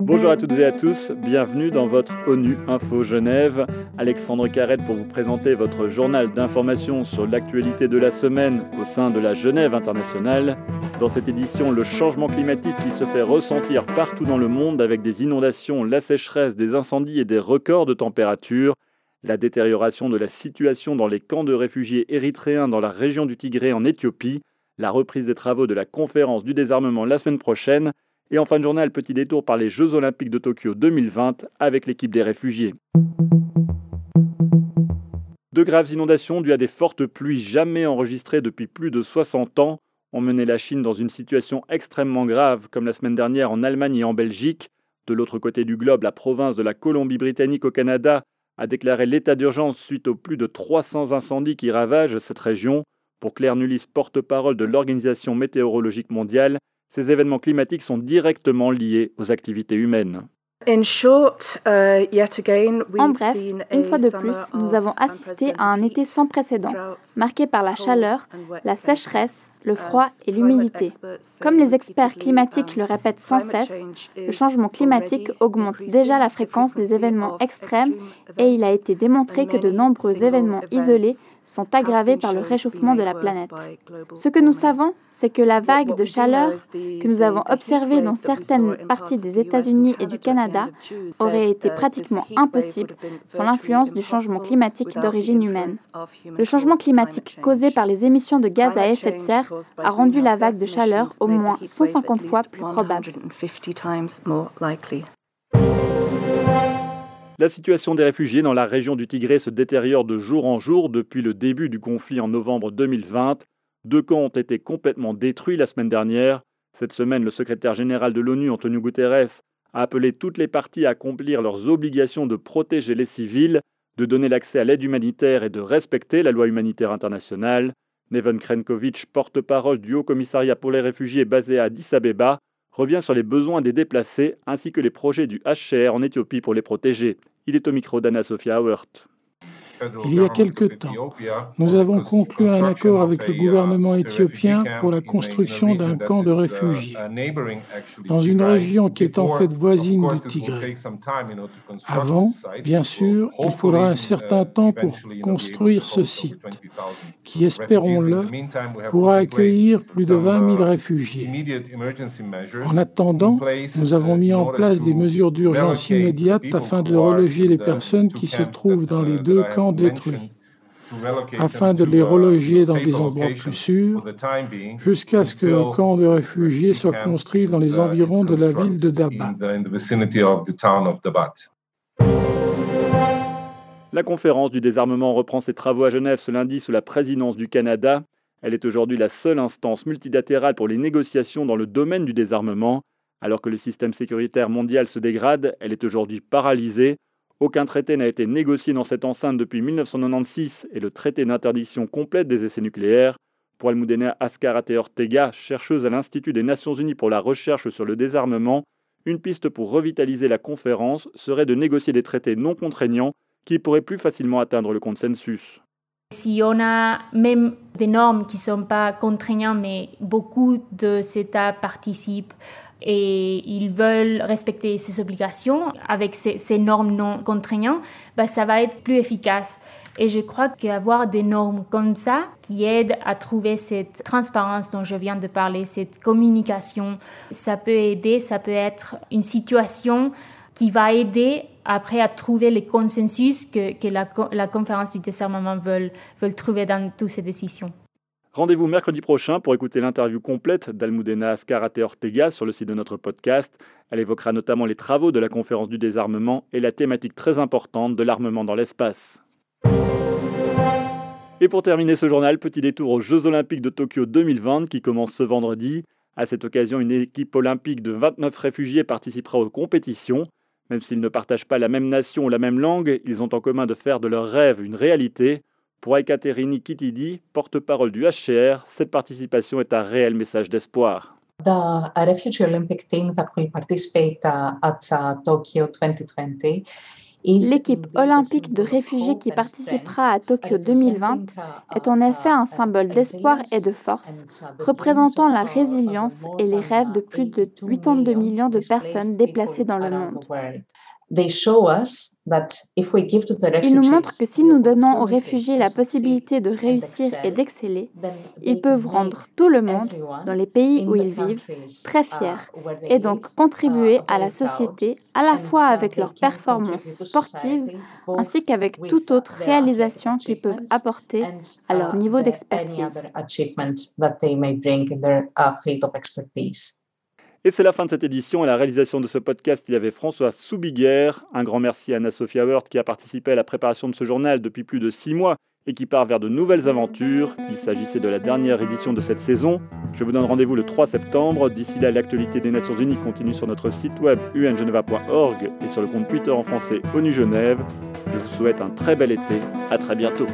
Bonjour à toutes et à tous, bienvenue dans votre ONU Info Genève. Alexandre Carrette pour vous présenter votre journal d'information sur l'actualité de la semaine au sein de la Genève internationale. Dans cette édition, le changement climatique qui se fait ressentir partout dans le monde avec des inondations, la sécheresse, des incendies et des records de température. La détérioration de la situation dans les camps de réfugiés érythréens dans la région du Tigré en Éthiopie. La reprise des travaux de la conférence du désarmement la semaine prochaine et en fin de journal, petit détour par les Jeux Olympiques de Tokyo 2020 avec l'équipe des réfugiés. De graves inondations dues à des fortes pluies jamais enregistrées depuis plus de 60 ans ont mené la Chine dans une situation extrêmement grave, comme la semaine dernière en Allemagne et en Belgique. De l'autre côté du globe, la province de la Colombie-Britannique au Canada a déclaré l'état d'urgence suite aux plus de 300 incendies qui ravagent cette région. Pour Claire Nulis, porte-parole de l'Organisation météorologique mondiale, ces événements climatiques sont directement liés aux activités humaines. Uh, en bref, une fois de plus, nous avons assisté à un été sans précédent, marqué par la chaleur, la sécheresse, le froid et l'humidité. Comme les experts climatiques le répètent sans cesse, le changement climatique augmente déjà la fréquence des événements extrêmes et il a été démontré que de nombreux événements isolés sont aggravés par le réchauffement de la planète. Ce que nous savons, c'est que la vague de chaleur que nous avons observée dans certaines parties des États-Unis et du Canada aurait été pratiquement impossible sans l'influence du changement climatique d'origine humaine. Le changement climatique causé par les émissions de gaz à effet de serre a rendu la vague de chaleur au moins 150 fois plus probable. La situation des réfugiés dans la région du Tigré se détériore de jour en jour depuis le début du conflit en novembre 2020. Deux camps ont été complètement détruits la semaine dernière. Cette semaine, le secrétaire général de l'ONU, Antonio Guterres, a appelé toutes les parties à accomplir leurs obligations de protéger les civils, de donner l'accès à l'aide humanitaire et de respecter la loi humanitaire internationale. Neven Krenkovic, porte-parole du Haut Commissariat pour les réfugiés basé à Addis Abeba, revient sur les besoins des déplacés ainsi que les projets du HCR en Éthiopie pour les protéger. Il est au micro d'Anna Sophia Hauert. Il y a quelque temps, nous avons conclu un accord avec le gouvernement éthiopien pour la construction d'un camp de réfugiés dans une région qui est en fait voisine du Tigré. Avant, bien sûr, il faudra un certain temps pour construire ce site, qui, espérons-le, pourra accueillir plus de 20 000 réfugiés. En attendant, nous avons mis en place des mesures d'urgence immédiates afin de reloger les personnes qui se trouvent dans les deux camps détruits, afin de les reloger dans des endroits plus sûrs, jusqu'à ce que le camp de réfugiés soit construit dans les environs de la ville de Dabat. La conférence du désarmement reprend ses travaux à Genève ce lundi sous la présidence du Canada. Elle est aujourd'hui la seule instance multilatérale pour les négociations dans le domaine du désarmement. Alors que le système sécuritaire mondial se dégrade, elle est aujourd'hui paralysée. Aucun traité n'a été négocié dans cette enceinte depuis 1996 et le traité d'interdiction complète des essais nucléaires. Pour Almudena Ascarate Ortega, chercheuse à l'Institut des Nations Unies pour la recherche sur le désarmement, une piste pour revitaliser la conférence serait de négocier des traités non contraignants qui pourraient plus facilement atteindre le consensus. Si on a même des normes qui ne sont pas contraignantes, mais beaucoup de États participent et ils veulent respecter ces obligations avec ces, normes non contraignantes, bah, ça va être plus efficace. Et je crois qu'avoir des normes comme ça qui aident à trouver cette transparence dont je viens de parler, cette communication, ça peut aider, ça peut être une situation qui va aider après à trouver le consensus que, la, conférence du désarmement veut, veut trouver dans toutes ces décisions. Rendez-vous mercredi prochain pour écouter l'interview complète d'Almudena Scarate Ortega sur le site de notre podcast. Elle évoquera notamment les travaux de la conférence du désarmement et la thématique très importante de l'armement dans l'espace. Et pour terminer ce journal, petit détour aux Jeux Olympiques de Tokyo 2020 qui commencent ce vendredi. À cette occasion, une équipe olympique de 29 réfugiés participera aux compétitions. Même s'ils ne partagent pas la même nation ou la même langue, ils ont en commun de faire de leur rêve une réalité. Pour Ekaterini Kitidi, porte-parole du HCR, cette participation est un réel message d'espoir. The refugee Olympic team that will participate at Tokyo 2020 L'équipe olympique de réfugiés qui participera à Tokyo 2020 est en effet un symbole d'espoir et de force, représentant la résilience et les rêves de plus de 82 millions de personnes déplacées dans le monde. Ils nous montrent que si nous donnons aux réfugiés la possibilité de réussir et d'exceller, ils peuvent rendre tout le monde, dans les pays où ils vivent, très fiers et donc contribuer à la société à la fois avec leurs performances sportives ainsi qu'avec toute autre réalisation qu'ils peuvent apporter à leur niveau d'expertise. Et c'est la fin de cette édition. À la réalisation de ce podcast, il y avait François Soubiguer. Un grand merci à Anna-Sophia Wörth qui a participé à la préparation de ce journal depuis plus de six mois et qui part vers de nouvelles aventures. Il s'agissait de la dernière édition de cette saison. Je vous donne rendez-vous le 3 septembre. D'ici là, l'actualité des Nations Unies continue sur notre site web ungeneva.org et sur le compte Twitter en français ONU Genève. Je vous souhaite un très bel été. À très bientôt.